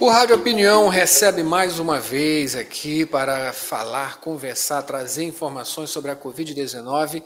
O Rádio Opinião recebe mais uma vez aqui para falar, conversar, trazer informações sobre a Covid-19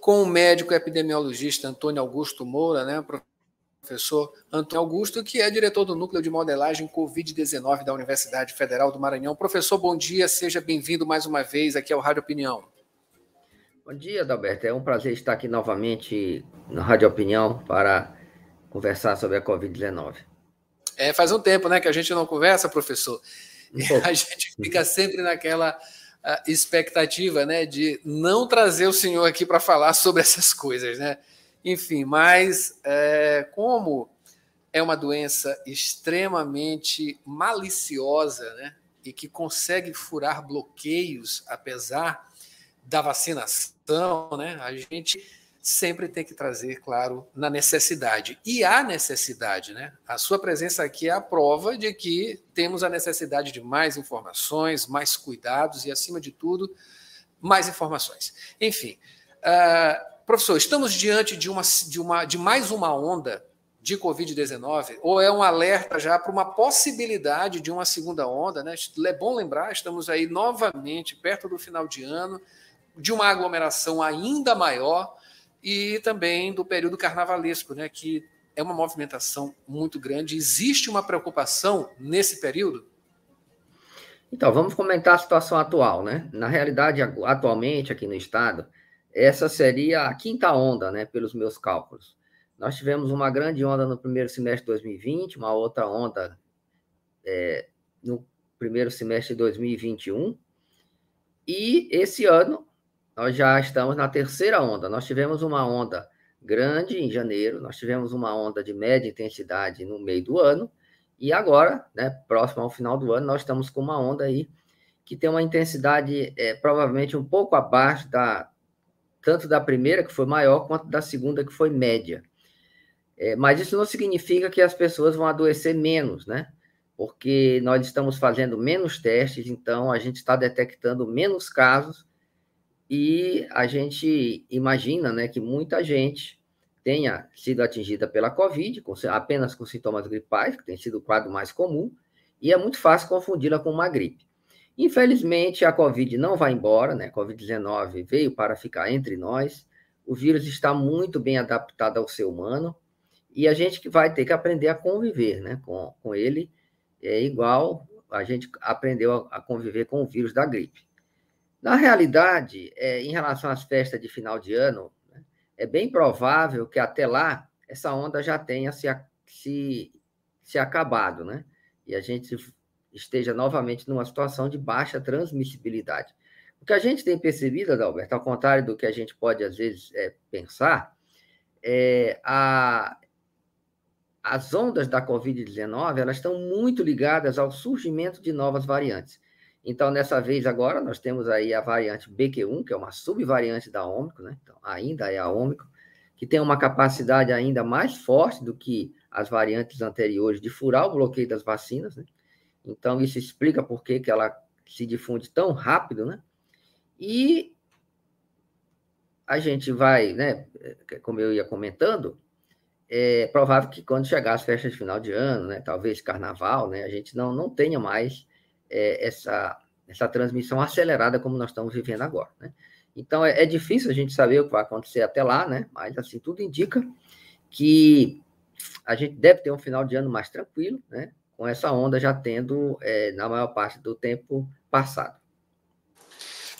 com o médico epidemiologista Antônio Augusto Moura, né, professor Antônio Augusto, que é diretor do Núcleo de Modelagem Covid-19 da Universidade Federal do Maranhão. Professor, bom dia, seja bem-vindo mais uma vez aqui ao Rádio Opinião. Bom dia, Adalberto. É um prazer estar aqui novamente na Rádio Opinião para conversar sobre a Covid-19. É, faz um tempo né, que a gente não conversa, professor. E a gente fica sempre naquela uh, expectativa né, de não trazer o senhor aqui para falar sobre essas coisas. Né? Enfim, mas é, como é uma doença extremamente maliciosa né, e que consegue furar bloqueios, apesar da vacinação, né, a gente sempre tem que trazer, claro, na necessidade. E há necessidade, né? A sua presença aqui é a prova de que temos a necessidade de mais informações, mais cuidados e, acima de tudo, mais informações. Enfim, uh, professor, estamos diante de, uma, de, uma, de mais uma onda de Covid-19, ou é um alerta já para uma possibilidade de uma segunda onda, né? É bom lembrar, estamos aí novamente perto do final de ano, de uma aglomeração ainda maior e também do período carnavalesco, né, que é uma movimentação muito grande. Existe uma preocupação nesse período? Então, vamos comentar a situação atual, né? Na realidade, atualmente aqui no estado, essa seria a quinta onda, né, pelos meus cálculos. Nós tivemos uma grande onda no primeiro semestre de 2020, uma outra onda é, no primeiro semestre de 2021, e esse ano nós já estamos na terceira onda. Nós tivemos uma onda grande em janeiro, nós tivemos uma onda de média intensidade no meio do ano, e agora, né, próximo ao final do ano, nós estamos com uma onda aí que tem uma intensidade é, provavelmente um pouco abaixo da tanto da primeira, que foi maior, quanto da segunda, que foi média. É, mas isso não significa que as pessoas vão adoecer menos, né? Porque nós estamos fazendo menos testes, então a gente está detectando menos casos e a gente imagina né, que muita gente tenha sido atingida pela Covid, com, apenas com sintomas gripais, que tem sido o quadro mais comum, e é muito fácil confundi-la com uma gripe. Infelizmente, a Covid não vai embora, né? A Covid-19 veio para ficar entre nós. O vírus está muito bem adaptado ao ser humano e a gente que vai ter que aprender a conviver, né? Com, com ele é igual a gente aprendeu a, a conviver com o vírus da gripe. Na realidade, é, em relação às festas de final de ano, né, é bem provável que até lá essa onda já tenha se, se, se acabado, né? E a gente esteja novamente numa situação de baixa transmissibilidade. O que a gente tem percebido, Adalberto, ao contrário do que a gente pode às vezes é, pensar, é, a, as ondas da Covid-19 elas estão muito ligadas ao surgimento de novas variantes. Então, nessa vez agora, nós temos aí a variante BQ1, que é uma subvariante da Ômicron, né? Então, ainda é a Ômicron, que tem uma capacidade ainda mais forte do que as variantes anteriores de furar o bloqueio das vacinas, né? Então, isso explica por que, que ela se difunde tão rápido, né? E a gente vai, né, como eu ia comentando, é provável que quando chegar as festas de final de ano, né, talvez carnaval, né, a gente não, não tenha mais é, essa, essa transmissão acelerada como nós estamos vivendo agora, né? Então, é, é, difícil a gente saber o que vai acontecer até lá, né? Mas, assim, tudo indica que a gente deve ter um final de ano mais tranquilo, né? Com essa onda já tendo, é, na maior parte do tempo, passado.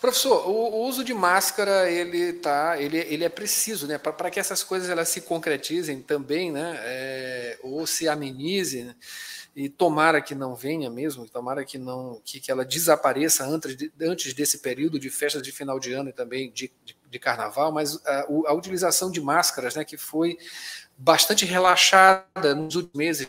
Professor, o, o, uso de máscara ele tá, ele, ele é preciso, né, para que essas coisas elas se concretizem também, né, é, ou se amenizem. Né? e tomara que não venha mesmo, tomara que não que, que ela desapareça antes, de, antes desse período de festas de final de ano e também de, de, de carnaval, mas a, a, utilização de máscaras, né, que foi bastante relaxada nos últimos meses,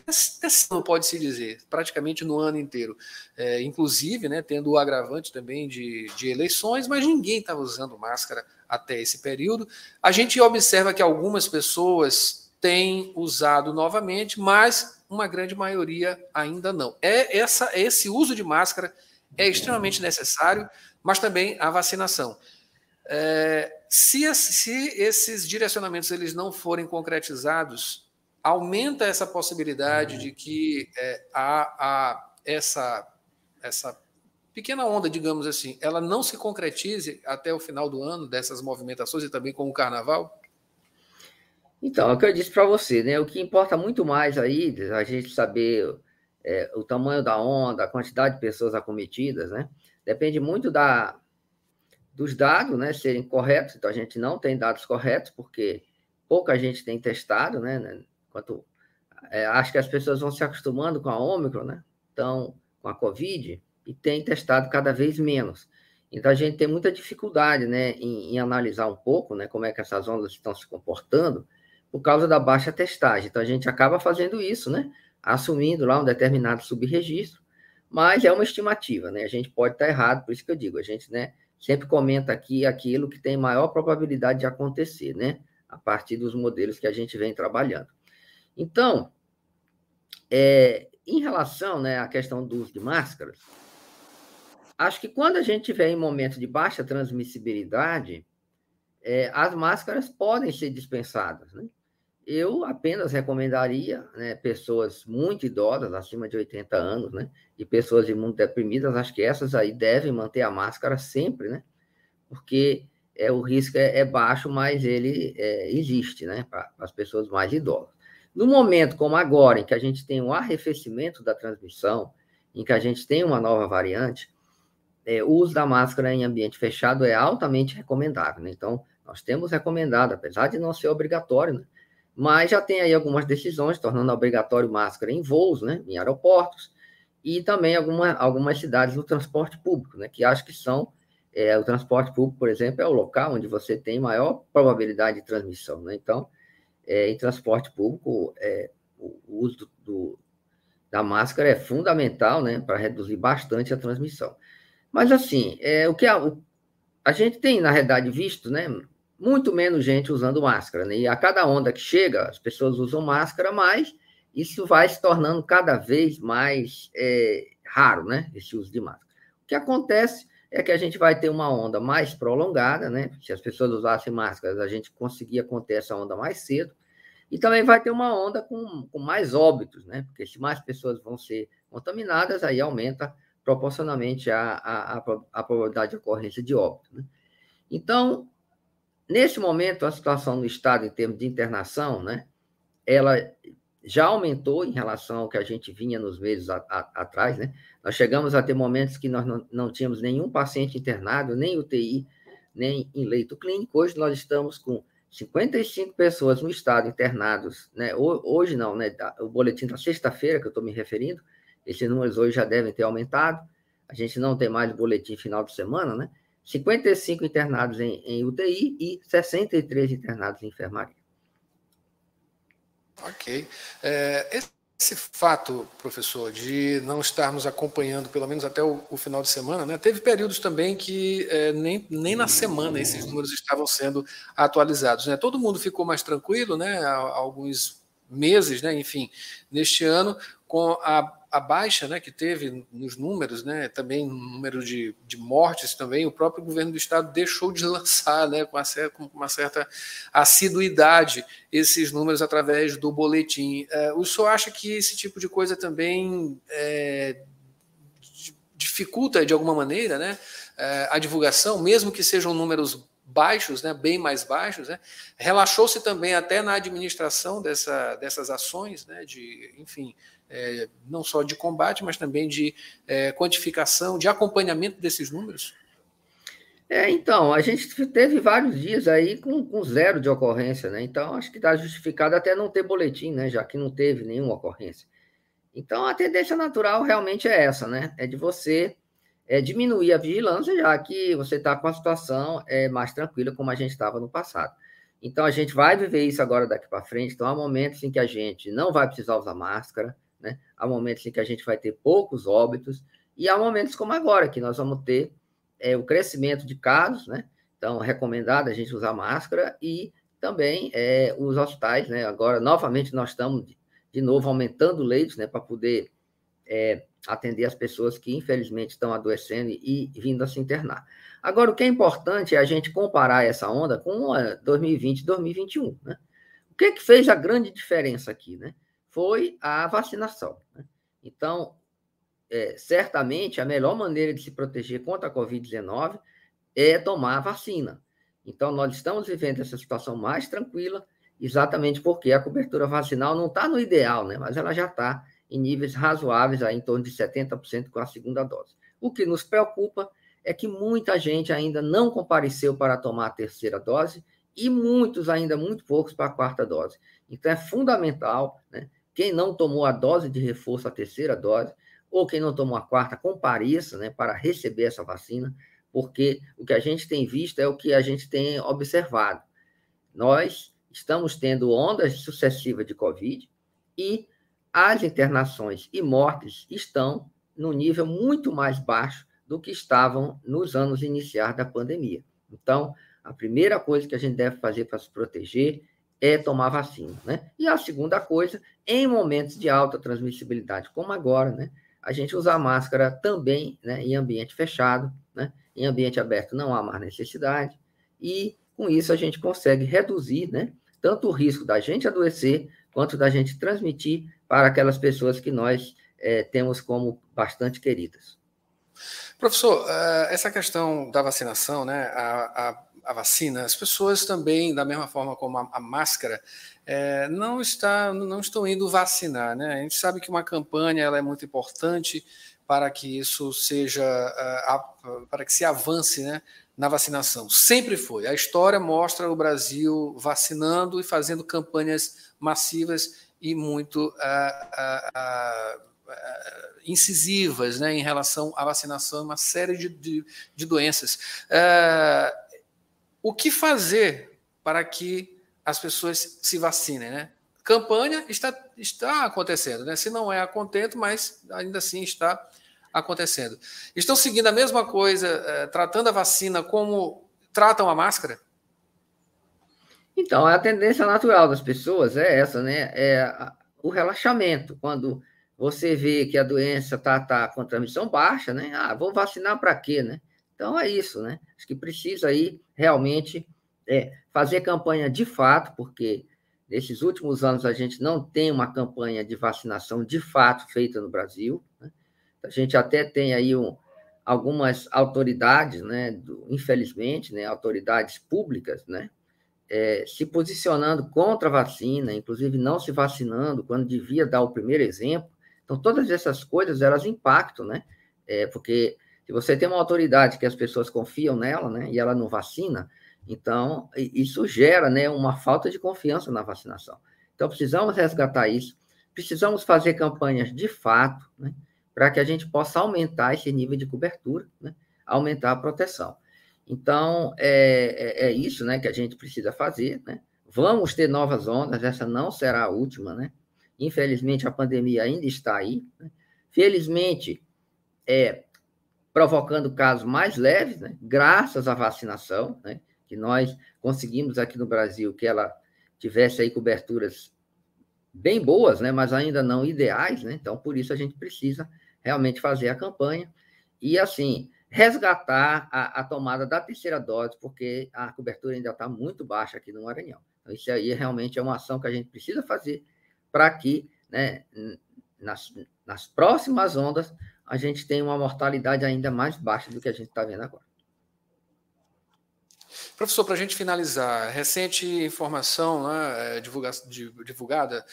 não pode se dizer, praticamente no ano inteiro, é, inclusive, né, tendo o agravante também de, de eleições, mas ninguém estava usando máscara até esse período. A gente observa que algumas pessoas têm usado novamente, mas uma grande maioria ainda não. É essa esse uso de máscara é extremamente necessário, mas também a vacinação. É, se, se esses direcionamentos eles não forem concretizados, aumenta essa possibilidade de que é, a, a, essa, essa pequena onda, digamos assim, ela não se concretize até o final do ano, dessas movimentações e também com o carnaval? Então, é o que eu disse para você, né? O que importa muito mais aí, a gente saber é, o tamanho da onda, a quantidade de pessoas acometidas, né? Depende muito da, dos dados, né? Serem corretos. Então, a gente não tem dados corretos, porque pouca gente tem testado, né? Quanto, é, acho que as pessoas vão se acostumando com a Ômicron, né? Então, com a Covid, e tem testado cada vez menos. Então, a gente tem muita dificuldade, né? Em, em analisar um pouco, né? Como é que essas ondas estão se comportando, por causa da baixa testagem. Então, a gente acaba fazendo isso, né? Assumindo lá um determinado subregistro, mas é uma estimativa, né? A gente pode estar errado, por isso que eu digo, a gente, né? Sempre comenta aqui aquilo que tem maior probabilidade de acontecer, né? A partir dos modelos que a gente vem trabalhando. Então, é, em relação né, à questão do uso de máscaras, acho que quando a gente tiver em momento de baixa transmissibilidade, é, as máscaras podem ser dispensadas, né? Eu apenas recomendaria né, pessoas muito idosas, acima de 80 anos, né, e pessoas imunodeprimidas, acho que essas aí devem manter a máscara sempre, né, porque é, o risco é, é baixo, mas ele é, existe, né, para as pessoas mais idosas. No momento como agora, em que a gente tem um arrefecimento da transmissão, em que a gente tem uma nova variante, é, o uso da máscara em ambiente fechado é altamente recomendável. Né? Então, nós temos recomendado, apesar de não ser obrigatório, né? Mas já tem aí algumas decisões tornando obrigatório máscara em voos, né, em aeroportos, e também alguma, algumas cidades no transporte público, né, que acho que são, é, o transporte público, por exemplo, é o local onde você tem maior probabilidade de transmissão, né, então, é, em transporte público, é, o, uso do, do, da máscara é fundamental, né, para reduzir bastante a transmissão. Mas, assim, é, o que a, o, a gente tem, na realidade, visto, né, muito menos gente usando máscara. Né? E a cada onda que chega, as pessoas usam máscara, mas isso vai se tornando cada vez mais é, raro, né? Esse uso de máscara. O que acontece é que a gente vai ter uma onda mais prolongada, né? Se as pessoas usassem máscaras, a gente conseguia conter essa onda mais cedo. E também vai ter uma onda com, com mais óbitos, né? Porque se mais pessoas vão ser contaminadas, aí aumenta proporcionalmente a, a, a, a probabilidade de ocorrência de óbito. Né? Então, Nesse momento, a situação no Estado, em termos de internação, né, ela já aumentou em relação ao que a gente vinha nos meses a, a, atrás. Né? Nós chegamos a ter momentos que nós não, não tínhamos nenhum paciente internado, nem UTI, nem em leito clínico. Hoje nós estamos com 55 pessoas no estado internados, né? Hoje não, né? O boletim da sexta-feira que eu estou me referindo, esses números hoje já devem ter aumentado. A gente não tem mais boletim final de semana, né? 55 internados em, em UTI e 63 internados em enfermaria. Ok. É, esse fato, professor, de não estarmos acompanhando, pelo menos até o, o final de semana, né, teve períodos também que é, nem, nem na semana esses números estavam sendo atualizados. Né? Todo mundo ficou mais tranquilo, né, há, há alguns meses, né, enfim, neste ano, com a a baixa né, que teve nos números, né, também no número de, de mortes também, o próprio governo do estado deixou de lançar né, com, uma certa, com uma certa assiduidade esses números através do boletim. É, o senhor acha que esse tipo de coisa também é, dificulta de alguma maneira né, é, a divulgação, mesmo que sejam números baixos, né, bem mais baixos, né, relaxou-se também até na administração dessa, dessas ações, né, de, enfim, é, não só de combate, mas também de é, quantificação, de acompanhamento desses números? É, então, a gente teve vários dias aí com, com zero de ocorrência, né? Então, acho que está justificado até não ter boletim, né? Já que não teve nenhuma ocorrência. Então, a tendência natural realmente é essa, né? É de você é, diminuir a vigilância, já que você está com a situação é, mais tranquila, como a gente estava no passado. Então, a gente vai viver isso agora daqui para frente. Então, há momentos em que a gente não vai precisar usar máscara, né? Há momentos em que a gente vai ter poucos óbitos, e há momentos como agora, que nós vamos ter é, o crescimento de casos, né? Então, é recomendado a gente usar máscara e também é, os hospitais, né? Agora, novamente, nós estamos de, novo aumentando leitos, né? Para poder é, atender as pessoas que, infelizmente, estão adoecendo e, e vindo a se internar. Agora, o que é importante é a gente comparar essa onda com 2020 e 2021, né? O que, que fez a grande diferença aqui? Né? Foi a vacinação. Né? Então, é, certamente, a melhor maneira de se proteger contra a Covid-19 é tomar a vacina. Então, nós estamos vivendo essa situação mais tranquila, exatamente porque a cobertura vacinal não está no ideal, né? mas ela já está em níveis razoáveis, aí, em torno de 70% com a segunda dose. O que nos preocupa é que muita gente ainda não compareceu para tomar a terceira dose e muitos, ainda muito poucos, para a quarta dose. Então, é fundamental, né? Quem não tomou a dose de reforço, a terceira dose, ou quem não tomou a quarta, compareça né, para receber essa vacina, porque o que a gente tem visto é o que a gente tem observado. Nós estamos tendo ondas sucessivas de Covid e as internações e mortes estão no nível muito mais baixo do que estavam nos anos iniciais da pandemia. Então, a primeira coisa que a gente deve fazer para se proteger é tomar vacina, né? E a segunda coisa, em momentos de alta transmissibilidade, como agora, né? A gente usar máscara também, né? Em ambiente fechado, né? Em ambiente aberto não há mais necessidade e com isso a gente consegue reduzir, né? Tanto o risco da gente adoecer quanto da gente transmitir para aquelas pessoas que nós é, temos como bastante queridas. Professor, eh, essa questão da vacinação, né, a, a, a vacina, as pessoas também, da mesma forma como a, a máscara, é, não, está, não estão indo vacinar. Né? A gente sabe que uma campanha ela é muito importante para que isso seja, uh, para que se avance né, na vacinação. Sempre foi. A história mostra o Brasil vacinando e fazendo campanhas massivas e muito. Uh, uh, incisivas né, em relação à vacinação uma série de, de, de doenças. O que fazer para que as pessoas se vacinem? Né? Campanha está, está acontecendo, né? se não é a contento, mas ainda assim está acontecendo. Estão seguindo a mesma coisa, uh, tratando a vacina como tratam a máscara? Então, a tendência natural das pessoas é essa, né? É o relaxamento. Quando você vê que a doença está tá com transmissão baixa, né? Ah, vou vacinar para quê, né? Então é isso, né? Acho que precisa aí realmente é, fazer campanha de fato, porque nesses últimos anos a gente não tem uma campanha de vacinação de fato feita no Brasil. Né? A gente até tem aí um, algumas autoridades, né? Do, infelizmente, né? Autoridades públicas, né? É, se posicionando contra a vacina, inclusive não se vacinando quando devia dar o primeiro exemplo. Então, todas essas coisas, elas impactam, né? É, porque se você tem uma autoridade que as pessoas confiam nela, né, e ela não vacina, então isso gera, né, uma falta de confiança na vacinação. Então, precisamos resgatar isso, precisamos fazer campanhas de fato, né, para que a gente possa aumentar esse nível de cobertura, né, aumentar a proteção. Então, é, é, é isso, né, que a gente precisa fazer, né? Vamos ter novas ondas, essa não será a última, né? Infelizmente, a pandemia ainda está aí. Né? Felizmente, é, provocando casos mais leves, né? graças à vacinação, né? que nós conseguimos aqui no Brasil que ela tivesse aí coberturas bem boas, né? mas ainda não ideais. Né? Então, por isso, a gente precisa realmente fazer a campanha e, assim, resgatar a, a tomada da terceira dose, porque a cobertura ainda está muito baixa aqui no Maranhão. Então, isso aí realmente é uma ação que a gente precisa fazer para que né, nas, nas próximas ondas a gente tenha uma mortalidade ainda mais baixa do que a gente está vendo agora. Professor, para a gente finalizar, recente informação né, é, divulga, divulgada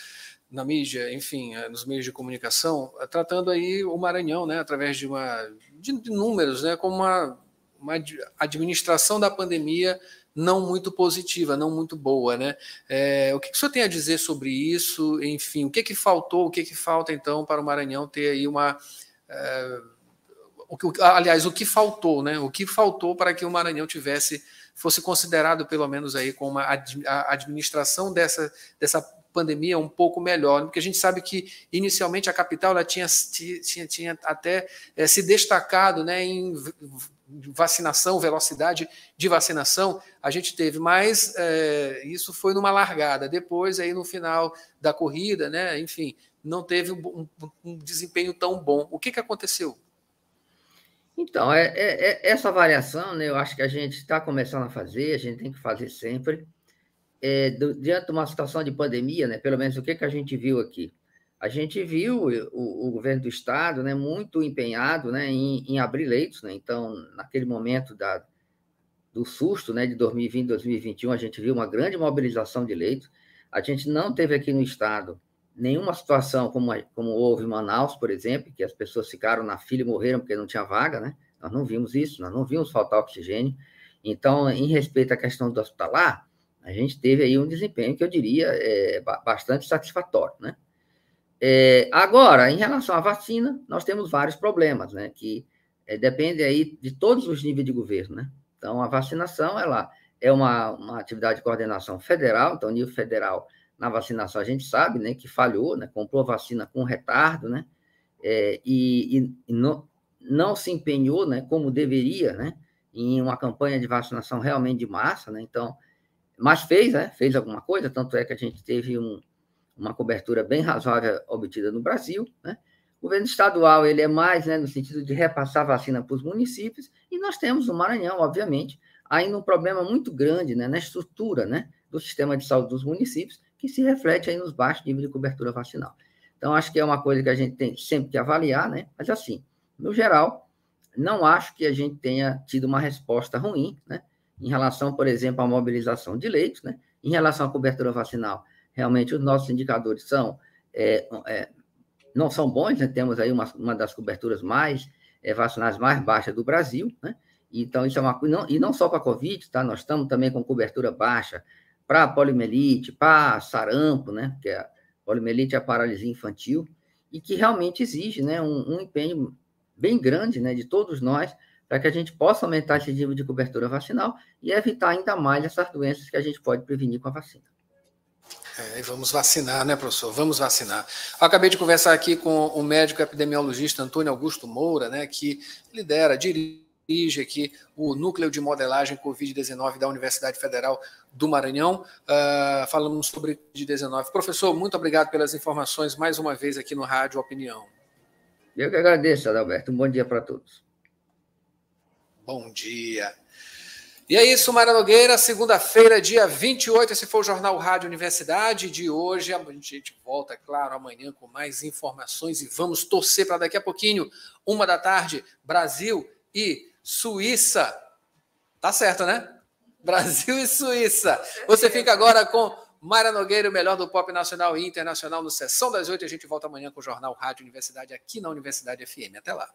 na mídia, enfim, é, nos meios de comunicação, é, tratando aí o Maranhão, né, através de uma de, de números, né, como uma, uma administração da pandemia não muito positiva, não muito boa, né? É, o que, que o senhor tem a dizer sobre isso? Enfim, o que que faltou, o que que falta então para o Maranhão ter aí uma é, o que, aliás, o que faltou, né? O que faltou para que o Maranhão tivesse fosse considerado pelo menos aí com uma a administração dessa dessa pandemia um pouco melhor, porque a gente sabe que inicialmente a capital ela tinha, tinha, tinha até é, se destacado né, em vacinação, velocidade de vacinação, a gente teve, mas é, isso foi numa largada. Depois, aí no final da corrida, né, enfim, não teve um, um desempenho tão bom. O que, que aconteceu? Então, é, é, é essa avaliação, né, eu acho que a gente está começando a fazer, a gente tem que fazer sempre. é, do, diante de uma situação de pandemia, né, pelo menos o que, que a gente viu aqui? A gente viu o, o governo do Estado né, muito empenhado né, em, em abrir leitos. Né? Então, naquele momento da, do susto né, de 2020, 2021, a gente viu uma grande mobilização de leitos. A gente não teve aqui no Estado nenhuma situação como, como houve em Manaus, por exemplo, que as pessoas ficaram na fila e morreram porque não tinha vaga, né? Nós não vimos isso, nós não vimos faltar oxigênio. Então, em respeito à questão do hospitalar, a gente teve aí um desempenho que eu diria é, bastante satisfatório, né? É, agora, em relação à vacina, nós temos vários problemas, né? Que é, depende aí de todos os níveis de governo, né? Então, a vacinação, ela é uma, uma atividade de coordenação federal, então, nível federal, na vacinação, a gente sabe, né, que falhou, né? Comprou vacina com retardo, né? É, e, e, não, não se empenhou, né, como deveria, né? Em uma campanha de vacinação realmente de massa, né? Então, mas fez, né? Fez alguma coisa, tanto é que a gente teve um, uma cobertura bem razoável obtida no Brasil, né? O governo estadual ele é mais né, no sentido de repassar vacina para os municípios, e nós temos no Maranhão, obviamente, ainda um problema muito grande né, na estrutura né, do sistema de saúde dos municípios, que se reflete aí nos baixos níveis de cobertura vacinal. Então, acho que é uma coisa que a gente tem sempre que avaliar, né? Mas, assim, no geral, não acho que a gente tenha tido uma resposta ruim, né? Em relação, por exemplo, à mobilização de leitos, né? Em relação à cobertura vacinal, realmente os nossos indicadores são é, é, não são bons, né? temos aí uma, uma das coberturas mais é, vacinais mais baixas do Brasil, né? Então, isso é uma coisa, e não só para a Covid, tá? Nós estamos também com cobertura baixa para poliomielite, para sarampo, né? Que a poliomielite é a paralisia infantil, e que realmente exige, né, um, um empenho bem grande, né, de todos nós, para que a gente possa aumentar esse nível de cobertura vacinal e evitar ainda mais essas doenças que a gente pode prevenir com a vacina. É, vamos vacinar, né, professor? Vamos vacinar. Eu acabei de conversar aqui com o médico epidemiologista Antônio Augusto Moura, né, que lidera, dirige aqui o Núcleo de Modelagem Covid-19 da Universidade Federal do Maranhão. Uh, falamos sobre Covid-19. Professor, muito obrigado pelas informações mais uma vez aqui no Rádio Opinião. Eu que agradeço, Adalberto. Um bom dia para todos. Bom dia. E é isso, Mara Nogueira, segunda-feira, dia 28. Esse foi o Jornal Rádio Universidade de hoje. A gente volta, claro, amanhã com mais informações e vamos torcer para daqui a pouquinho, uma da tarde, Brasil e Suíça. Tá certo, né? Brasil e Suíça. Você fica agora com Mara Nogueira, o melhor do pop nacional e internacional no Sessão das Oito. A gente volta amanhã com o Jornal Rádio Universidade aqui na Universidade FM. Até lá.